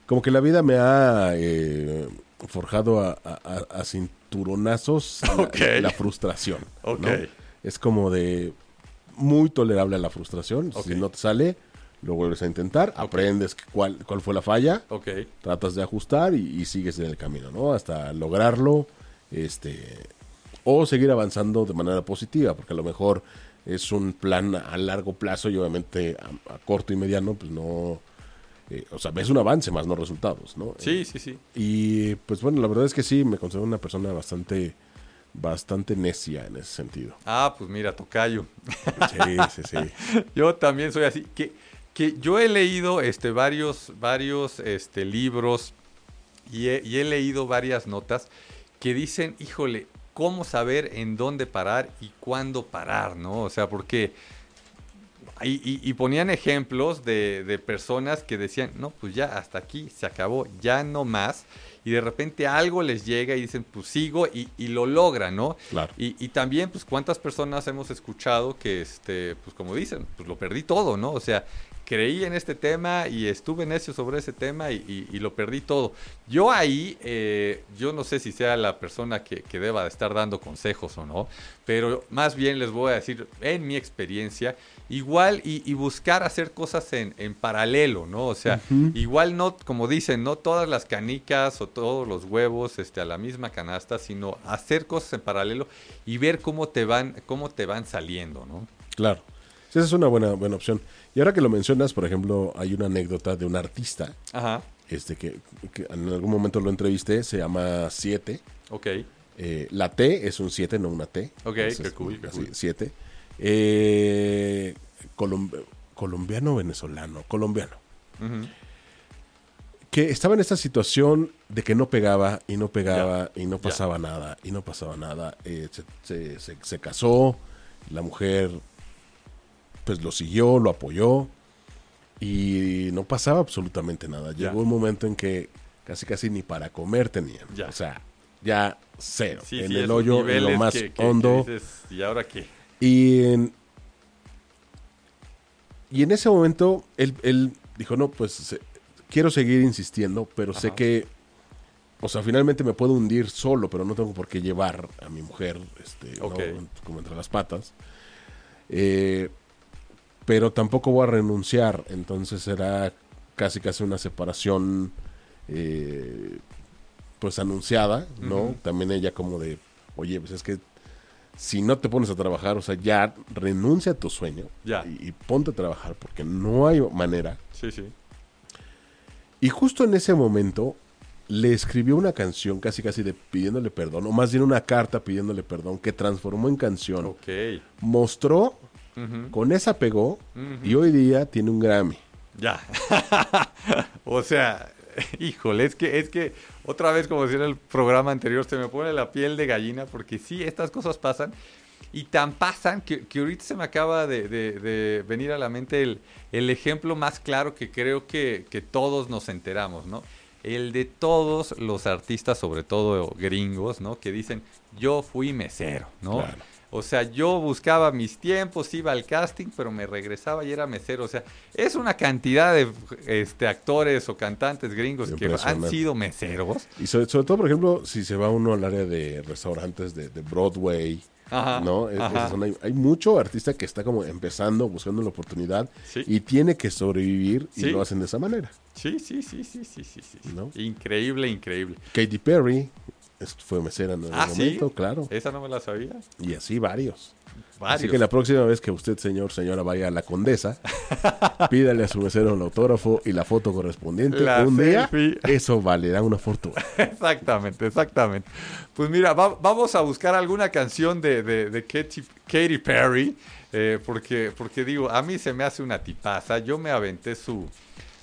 Como que la vida me ha eh, forjado a, a- a- a cinturonazos la- frustración. Es como de muy tolerable a la frustración. Si no te sale, lo vuelves a intentar, aprendes cuál, cuál fue la falla, tratas de ajustar y, y sigues en el camino, ¿no? Hasta lograrlo, este, o seguir avanzando de manera positiva, porque a lo mejor es un plan a largo plazo y obviamente a, a corto y mediano, pues no, eh, o sea, ves un avance más, no resultados, ¿no? sí, sí, sí. Y pues bueno, la verdad es que sí, me considero una persona bastante, bastante necia en ese sentido. Ah, pues mira, tocayo. Sí, sí, sí. Yo también soy así. Que, que yo he leído este, varios, varios este, libros y he, y he leído varias notas que dicen, híjole, cómo saber en dónde parar y cuándo parar, ¿no? O sea, porque Y, y- y ponían ejemplos de, de personas que decían, no, pues ya, hasta aquí, se acabó, ya no más. Y de repente algo les llega y dicen, pues sigo y, y lo logran, ¿no? Claro. Y, y también, pues, ¿cuántas personas hemos escuchado que, este, pues, como dicen, pues lo perdí todo, ¿no? O sea, creí en este tema y estuve necio sobre ese tema y, y- y lo perdí todo. Yo ahí, eh, yo no sé si sea la persona que, que deba de estar dando consejos o no, pero más bien les voy a decir, en mi experiencia, igual y, y buscar hacer cosas en, en paralelo, ¿no? O sea, igual no, como dicen, no todas las canicas o todos los huevos este, a la misma canasta, sino hacer cosas en paralelo y ver cómo te van, cómo te van saliendo, ¿no? Claro. Sí, esa es una buena, buena opción. Y ahora que lo mencionas, por ejemplo, hay una anécdota de un artista Ajá, este que, que en algún momento lo entrevisté, se llama Siete. ok. Eh, la T es un 7, no una T. Ok, Entonces, qué cool, qué así, cool. 7. Eh, colom- colombiano venezolano, colombiano. Que estaba en esta situación de que no pegaba y no pegaba y no pasaba nada y no pasaba nada. Eh, se, se- se- se casó, la mujer pues lo siguió, lo apoyó y no pasaba absolutamente nada. Ya. Llegó un momento en que casi casi ni para comer tenían. Ya. O sea, ya cero. Sí, en sí, el hoyo, en lo más que- que- que hondo. dices, ¿Y ahora qué? Y en, y en ese momento él, él dijo, no, pues se- quiero seguir insistiendo, pero sé que, o sea, finalmente me puedo hundir solo, pero no tengo por qué llevar a mi mujer este, ¿no? Como entre las patas. Eh, pero tampoco voy a renunciar, entonces será casi casi una separación eh, pues anunciada, ¿no? También ella como de, oye, pues es que si no te pones a trabajar, o sea, ya renuncia a tu sueño Ya. Y, y ponte a trabajar porque no hay manera. Sí, sí. Y justo en ese momento le escribió una canción casi casi de pidiéndole perdón, o más bien una carta pidiéndole perdón que transformó en canción. Ok. Mostró, Con esa pegó y hoy día tiene un Grammy. Ya. o sea, híjole, es que, es que otra vez, como decía en el programa anterior, se me pone la piel de gallina porque sí, estas cosas pasan. Y tan pasan que, que ahorita se me acaba de, de- de venir a la mente el, el ejemplo más claro que creo que, que todos nos enteramos, ¿no? El de todos los artistas, sobre todo gringos, ¿no? Que dicen, yo fui mesero, ¿no? Claro. O sea, yo buscaba mis tiempos, iba al casting, pero me regresaba y era mesero. O sea, es una cantidad de este, actores o cantantes gringos que han sido meseros. Y sobre, sobre todo, por ejemplo, si se va uno al área de restaurantes de, de Broadway, Ajá, ¿no? Ajá. hay, hay mucho artista que está como empezando, buscando la oportunidad Sí. y tiene que sobrevivir y Sí. lo hacen de esa manera. Sí, sí, sí, sí, sí, sí, sí. ¿No? Increíble, increíble. Katy Perry fue mesera en algún Ah, ¿sí? momento, claro. Esa no me la sabía. Y así varios. Varios. Así que la próxima vez que usted, señor, señora, vaya a la condesa, pídale a su mesero el autógrafo y la foto correspondiente. La Un día, selfie. eso valerá una fortuna. Exactamente, exactamente. Pues mira, va- vamos a buscar alguna canción de, de, de Katy, Katy Perry, eh, porque, porque digo, a mí se me hace una tipaza. Yo me aventé su,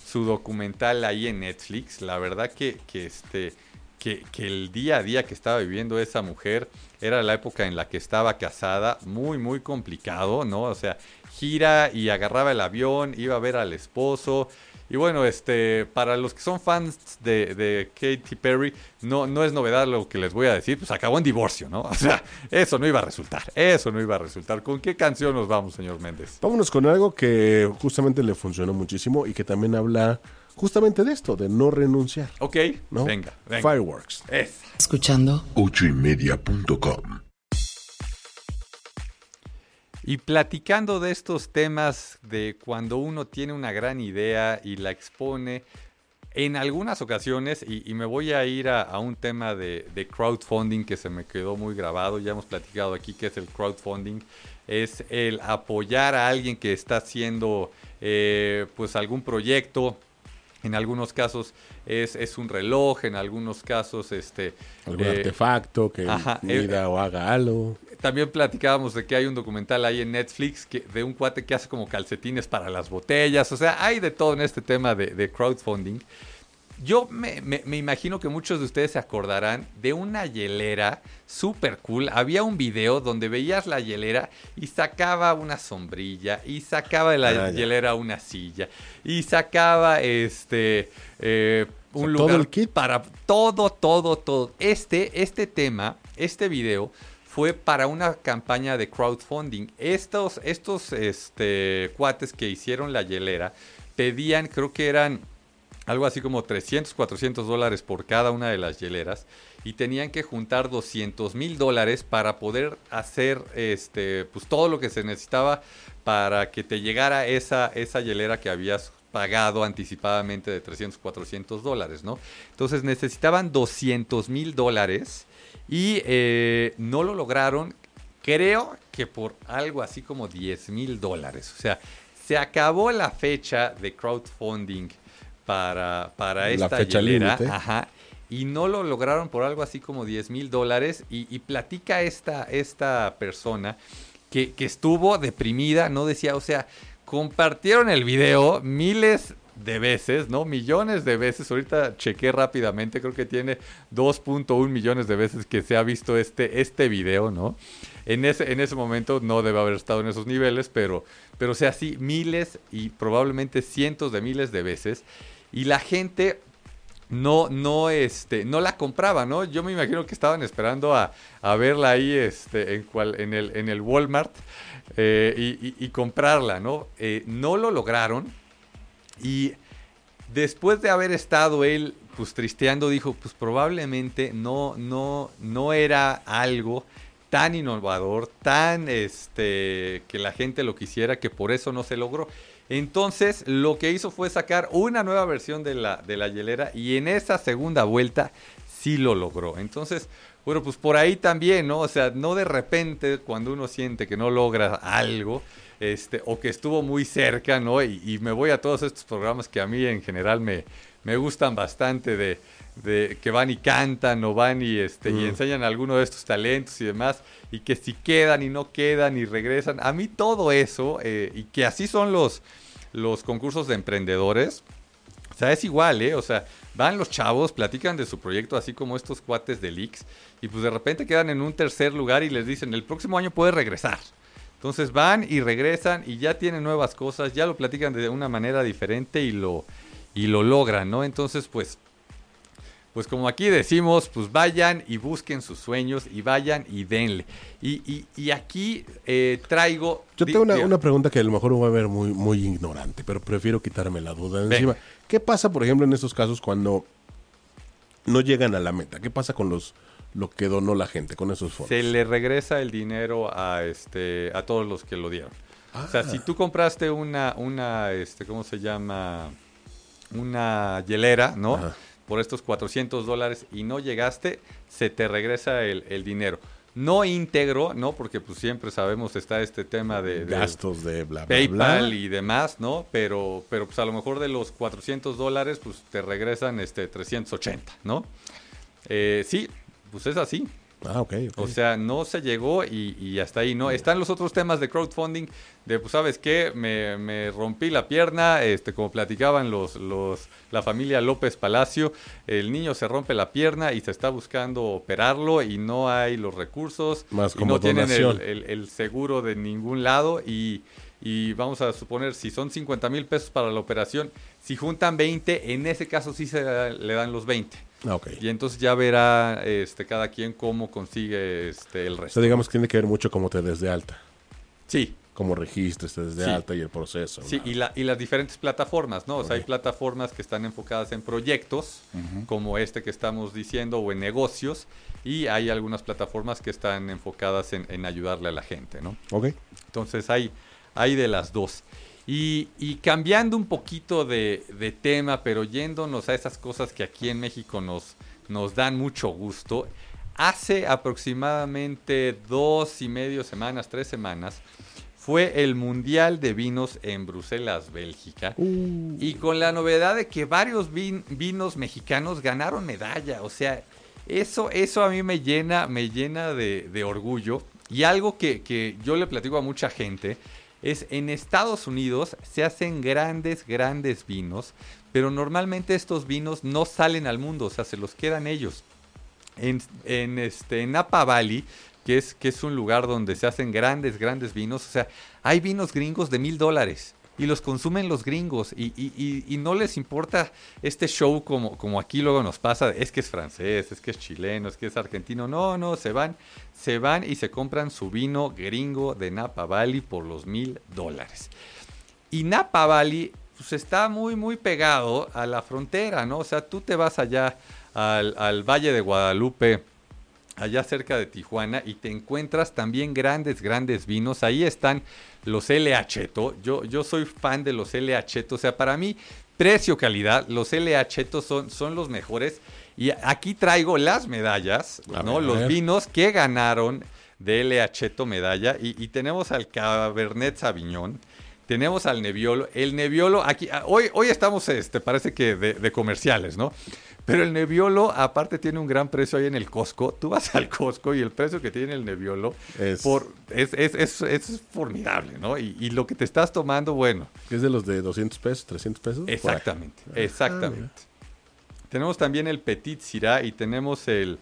su documental ahí en Netflix. La verdad que, que, este, que, el día a día que estaba viviendo esa mujer era la época en la que estaba casada, muy, muy complicado, ¿no? O sea, gira y agarraba el avión, iba a ver al esposo. Y bueno, este, para los que son fans de, de Katy Perry, no, no es novedad lo que les voy a decir, pues acabó en divorcio, ¿no? O sea, eso no iba a resultar, eso no iba a resultar. ¿Con qué canción nos vamos, señor Méndez? Vámonos con algo que justamente le funcionó muchísimo y que también habla justamente de esto, de no renunciar. Ok, ¿no? venga, venga. Fireworks. Esa. Escuchando ochoymedia.com Y platicando de estos temas de cuando uno tiene una gran idea y la expone, en algunas ocasiones, y, y me voy a ir a, a un tema de, de crowdfunding que se me quedó muy grabado, ya hemos platicado aquí que es el crowdfunding, es el apoyar a alguien que está haciendo eh, pues algún proyecto. En algunos casos es, es un reloj, en algunos casos este, Algún eh, artefacto que ajá, eh, mida o haga algo. también platicábamos de que hay un documental ahí en Netflix que, de un cuate que hace como calcetines para las botellas. O sea, hay de todo en este tema de, de crowdfunding. Yo me, me- me imagino que muchos de ustedes se acordarán de una hielera super cool. Había un video donde veías la hielera y sacaba una sombrilla y sacaba de la Ah, hielera una silla y sacaba este eh, un O sea, lugar todo el kit. para todo, todo, todo. Este, este tema, este video fue para una campaña de crowdfunding. Estos, estos este, cuates que hicieron la hielera pedían, creo que eran algo así como 300, 400 dólares por cada una de las hieleras y tenían que juntar 200 mil dólares para poder hacer este, pues todo lo que se necesitaba para que te llegara esa, esa hielera que habías pagado anticipadamente de 300, 400 dólares, ¿no? Entonces necesitaban 200 mil dólares y eh, no lo lograron, creo que por algo así como 10 mil dólares. O sea, se acabó la fecha de crowdfunding para, para La esta fecha hielera. Ajá. Y no lo lograron por algo así como 10 mil dólares. Y, y platica esta, esta persona que, que estuvo deprimida, no decía, o sea, compartieron el video miles de veces, ¿no? Millones de veces. Ahorita chequé rápidamente, creo que tiene 2.1 millones de veces que se ha visto este, este video, ¿no? En ese, en ese momento no debe haber estado en esos niveles, pero, pero sea, sí, miles y probablemente cientos de miles de veces. Y la gente no, no, este, no la compraba, ¿no? Yo me imagino que estaban esperando a, a verla ahí, este, en, cual, en, el, en el Walmart eh, y comprarla, ¿no? Eh, no lo lograron y después de haber estado él, pues tristeando, dijo, pues probablemente no, no, no era algo tan innovador, tan, este, que la gente lo quisiera, que por eso no se logró. Entonces, lo que hizo fue sacar una nueva versión de la, de la hielera y en esa segunda vuelta sí lo logró. Entonces, bueno, pues por ahí también, ¿no? O sea, no de repente cuando uno siente que no logra algo, este, o que estuvo muy cerca, ¿no? Y, y me voy a todos estos programas que a mí en general me, me gustan bastante de, de que van y cantan o van y, este, y enseñan alguno de estos talentos y demás, y que si quedan y no quedan y regresan. A mí todo eso, eh, y que así son los, los concursos de emprendedores, o sea, es igual, ¿eh? O sea, van los chavos, platican de su proyecto, así como estos cuates de Leaks, y pues de repente quedan en un tercer lugar y les dicen, el próximo año puedes regresar. Entonces van y regresan y ya tienen nuevas cosas, ya lo platican de una manera diferente y lo, y lo logran, ¿no? Entonces, pues, pues como aquí decimos, pues vayan y busquen sus sueños y vayan y denle. Y, y, y aquí eh, traigo... Yo tengo una, una pregunta que a lo mejor voy a ver muy, muy ignorante, pero prefiero quitarme la duda de encima. ¿Qué pasa, por ejemplo, en estos casos cuando no llegan a la meta? ¿Qué pasa con los lo que donó la gente, con esos fondos? se le regresa el dinero a este a todos los que lo dieron. O sea, si tú compraste una una este ¿cómo se llama? una hielera, ¿no? Ajá. Por estos 400 dólares y no llegaste, se te regresa el, el dinero. No íntegro, ¿no? Porque pues siempre sabemos está este tema de, de Gastos de bla, bla, PayPal bla. y demás, ¿no? Pero, pero pues a lo mejor de los 400 dólares, pues te regresan este 380, ¿no? Eh, sí, pues es así. Ah, ok, ok. O sea, no se llegó y, y hasta ahí, ¿no? Están los otros temas de crowdfunding, de, pues, ¿sabes qué? Me, me rompí la pierna, este, como platicaban los, los, la familia López Palacio, el niño se rompe la pierna y se está buscando operarlo y no hay los recursos, Más y como no tienen el, donación. el- el seguro de ningún lado y, y vamos a suponer, si son 50 mil pesos para la operación, si juntan 20, en ese caso sí se le dan los 20. Ah. Y entonces ya verá este, cada quien cómo consigue este, el O resto. sea, digamos que tiene que ver mucho cómo te des de alta, Sí, cómo registres te des de Sí. alta y el proceso. sí y, la- y las diferentes plataformas, ¿no? O sea, hay plataformas que están enfocadas en proyectos, como este que estamos diciendo, o en negocios, y hay algunas plataformas que están enfocadas en, en ayudarle a la gente, ¿no? Ok. Entonces hay, hay de las dos. Y, y cambiando un poquito de, de tema, pero yéndonos a esas cosas que aquí en México nos, nos dan mucho gusto, hace aproximadamente dos y medio semanas, tres semanas, fue el Mundial de Vinos en Bruselas, Bélgica. Y con la novedad de que varios vin- vinos mexicanos ganaron medalla. O sea, eso, eso a mí me llena, me llena de, de orgullo. Y algo que, que yo le platico a mucha gente es en Estados Unidos se hacen grandes, grandes vinos, pero normalmente estos vinos no salen al mundo, o sea, se los quedan ellos. En, este, Napa Valley, que es, que es un lugar donde se hacen grandes, grandes vinos, o sea, hay vinos gringos de mil dólares y los consumen los gringos y, y- y- no les importa este show como, como aquí luego nos pasa, es que es francés, es que es chileno, es que es argentino, no, no, se van, se van y se compran su vino gringo de Napa Valley por los mil dólares. Y Napa Valley pues, está muy, muy pegado a la frontera, ¿no? O sea, tú te vas allá al, al Valle de Guadalupe, allá cerca de Tijuana, y te encuentras también grandes, grandes vinos. Ahí están los LH. Yo, yo soy fan de los LH. O sea, para mí, precio-calidad, los LH son, son los mejores. Y aquí traigo las medallas, A ¿no? ver, los vinos que ganaron de LH medalla. Y, y tenemos al Cabernet Sauvignon. Tenemos al Nebbiolo. El Nebbiolo, aquí, ah, hoy, hoy estamos, este, parece que de, de comerciales, ¿no? Pero el Nebbiolo, aparte, tiene un gran precio ahí en el Costco. Tú vas al Costco y el precio que tiene el Nebbiolo Es- por, es, es, es- es formidable, ¿no? Y, y lo que te estás tomando, bueno, Es de los de 200 pesos, 300 pesos. por ahí. Exactamente, exactamente. tenemos también el Petit Syrah y tenemos el,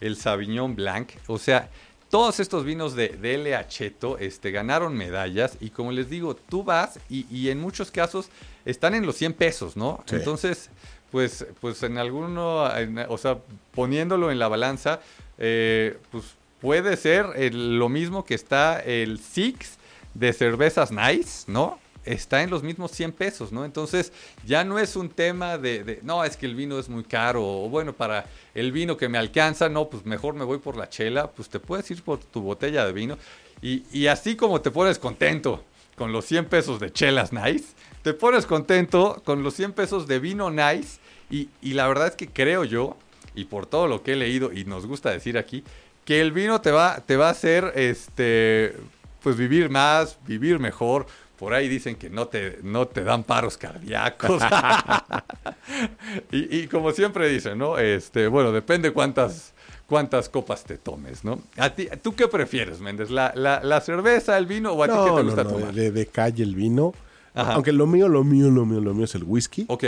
el Sauvignon Blanc. O sea, todos estos vinos de, de LH este, ganaron medallas y como les digo, tú vas y, y en muchos casos están en los 100 pesos, ¿no? Sí. Entonces, pues, pues en alguno, o sea, poniéndolo en la balanza, eh, pues puede ser lo mismo que está el Six de cervezas Nice, ¿no? Está en los mismos 100 pesos, ¿no? Entonces ya no es un tema de, de, no, es que el vino es muy caro, o bueno, para el vino que me alcanza, no, pues mejor me voy por la chela, pues te puedes ir por tu botella de vino. Y, y así como te pones contento con los 100 pesos de chelas Nice, te pones contento con los 100 pesos de vino Nice. Y, y la verdad es que creo yo, y por todo lo que he leído y nos gusta decir aquí, que el vino te va, te va a hacer este, pues vivir más, vivir mejor. Por ahí dicen que no te, no te dan paros cardíacos. y, y como siempre dicen, ¿no? Este, bueno, depende cuántas, cuántas copas te tomes, ¿no? ¿A ti, ¿Tú qué prefieres, Méndez? ¿La, la, la cerveza, el vino o a ti qué No, te no, gusta no, tomar? de, de calle el vino. Ajá. Aunque lo mío, lo mío, lo mío, lo mío es el whisky. Ok.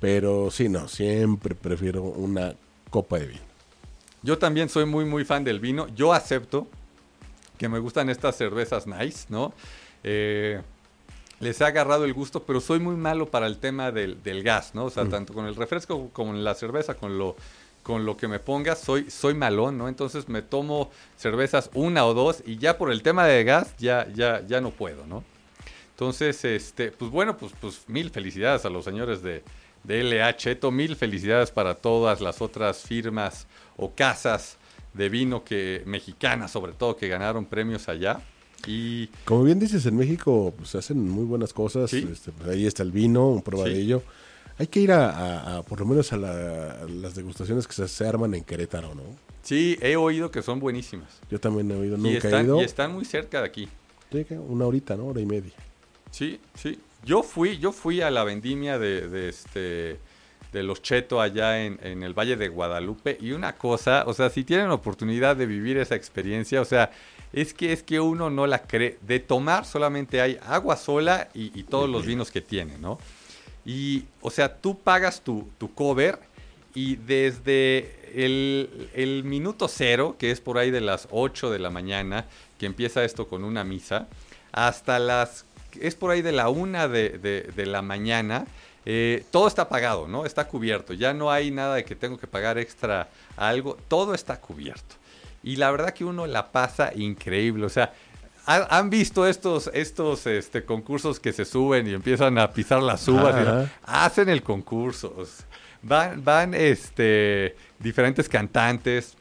Pero sí, no, siempre prefiero una copa de vino. Yo también soy muy, muy fan del vino. Yo acepto que me gustan estas cervezas nice, ¿no? Eh, les he agarrado el gusto, pero soy muy malo para el tema del, del gas, ¿no? O sea, tanto con el refresco como en la cerveza, con lo, con lo que me pongas, soy, soy malón, ¿no? Entonces me tomo cervezas una o dos y ya por el tema de gas ya, ya, ya no puedo, ¿no? Entonces, este, pues bueno, pues, pues mil felicidades a los señores de, de LH, Eto, mil felicidades para todas las otras firmas o casas de vino que mexicanas, sobre todo, que ganaron premios allá. Y Como bien dices, en México pues, se hacen muy buenas cosas. Sí. Este, pues, ahí está el vino, un prueba Sí. de ello. Hay que ir a, a- a, por lo menos a, la- a las degustaciones que se, se arman en Querétaro, ¿no? sí, he oído que son buenísimas. Yo también he oído, Y nunca he ido. y están muy cerca de aquí. Una horita, ¿no? Hora y media. Sí, sí. Yo fui, yo fui a la vendimia de, de este de los Cheto allá en, en el Valle de Guadalupe y una cosa, o sea, si tienen oportunidad de vivir esa experiencia, o sea, es que es que uno no la cree. De tomar solamente hay agua sola y, y todos los vinos que tiene, ¿no? Y, o sea, tú pagas tu, tu cover y desde el, el minuto cero, que es por ahí de las 8 de la mañana, que empieza esto con una misa, hasta las... es por ahí de la 1 de, de- de la mañana, eh, todo está pagado, ¿no? Está cubierto. Ya no hay nada de que tengo que pagar extra algo. Todo está cubierto. Y la verdad que uno la pasa increíble. O sea, ¿ha- ¿han visto estos, estos este, concursos que se suben y empiezan a pisar las uvas? Ajá. hacen el concurso. van, van este, diferentes cantantes.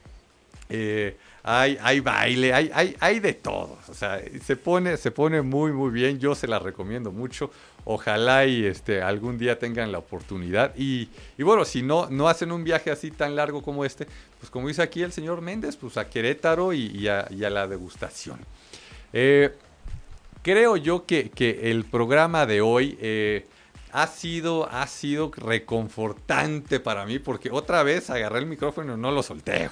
eh, hay, baile, hay, de todo. O sea, se pone, muy, muy bien. Yo se la recomiendo mucho. Ojalá y este, algún día tengan la oportunidad. Y, bueno, si no, hacen un viaje así tan largo como este, pues como dice aquí el señor Méndez, pues a Querétaro y, a, la degustación. Eh, creo yo que, que el programa de hoy eh, ha sido, ha sido reconfortante para mí porque otra vez agarré el micrófono y no lo solté.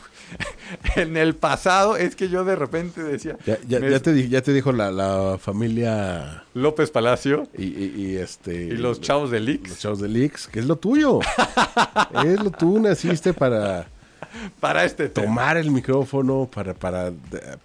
en el pasado es que yo de repente decía... Ya, ya, me- ya te, di- ya te dijo la, la familia López Palacio y, y- y este... y los chavos de Los Lix chavos de Lix, que es lo tuyo. es lo tú naciste para para este tema. tomar el micrófono, para, para,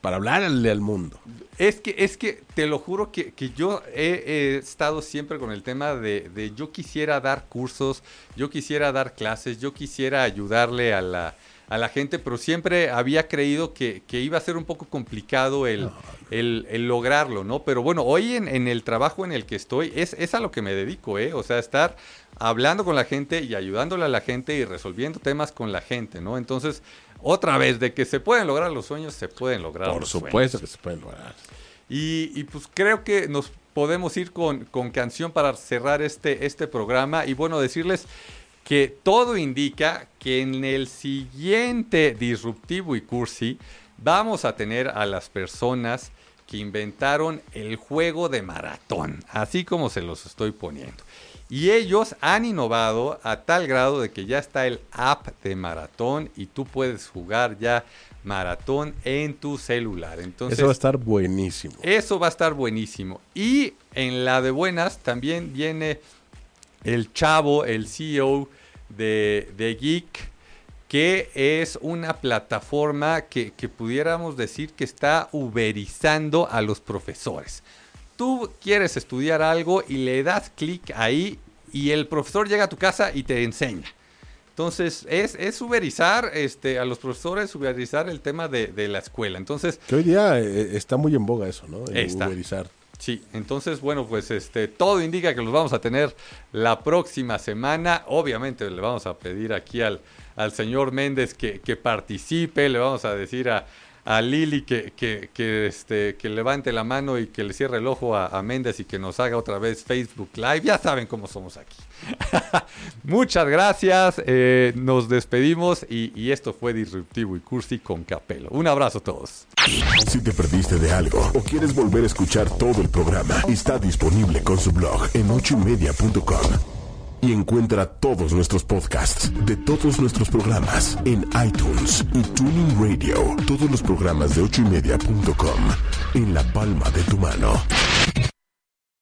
para hablarle al mundo. Es que, es que te lo juro que, que yo he, he estado siempre con el tema de, de yo quisiera dar cursos, yo quisiera dar clases, yo quisiera ayudarle a la, a la gente, pero siempre había creído que, que iba a ser un poco complicado el, el- el lograrlo, ¿no? Pero bueno, hoy en, en el trabajo en el que estoy es, es a lo que me dedico, ¿eh? O sea, estar hablando con la gente y ayudándole a la gente y resolviendo temas con la gente, ¿no? Entonces, otra vez, de que se pueden lograr los sueños, se pueden lograr Por los supuesto sueños. que se pueden lograr. Y, y, pues creo que nos podemos ir con, con canción para cerrar este, este programa. Y bueno, decirles que todo indica que en el siguiente Disruptivo y Cursi vamos a tener a las personas que inventaron el juego de maratón, así como se los estoy poniendo. Y ellos han innovado a tal grado de que ya está el app de maratón y tú puedes jugar ya maratón en tu celular. Entonces, Eso va a estar buenísimo. eso va a estar buenísimo. Y en la de buenas también viene el chavo, el CEO de, de Geek, que es una plataforma que, que pudiéramos decir que está uberizando a los profesores. Tú quieres estudiar algo y le das clic ahí y el profesor llega a tu casa y te enseña. Entonces, es, es uberizar este, a los profesores, uberizar el tema de, de la escuela. Entonces, Que hoy día eh, está muy en boga eso, ¿no? El Está. uberizar. Sí, entonces, bueno, pues este, todo indica que los vamos a tener la próxima semana. Obviamente le vamos a pedir aquí al, al señor Méndez que, que participe, le vamos a decir a, a Lili que, que, este, que levante la mano y que le cierre el ojo a, a Méndez y que nos haga otra vez Facebook Live. Ya saben cómo somos aquí. Muchas gracias, eh, nos despedimos y, y esto fue Disruptivo y Cursi con Capelo. Un abrazo a todos. Si te perdiste de algo o quieres volver a escuchar todo el programa, está disponible con su blog en ochoymedia.com. Y encuentra todos nuestros podcasts de todos nuestros programas en iTunes y Tuning Radio. Todos los programas de ochoymedia.com en la palma de tu mano.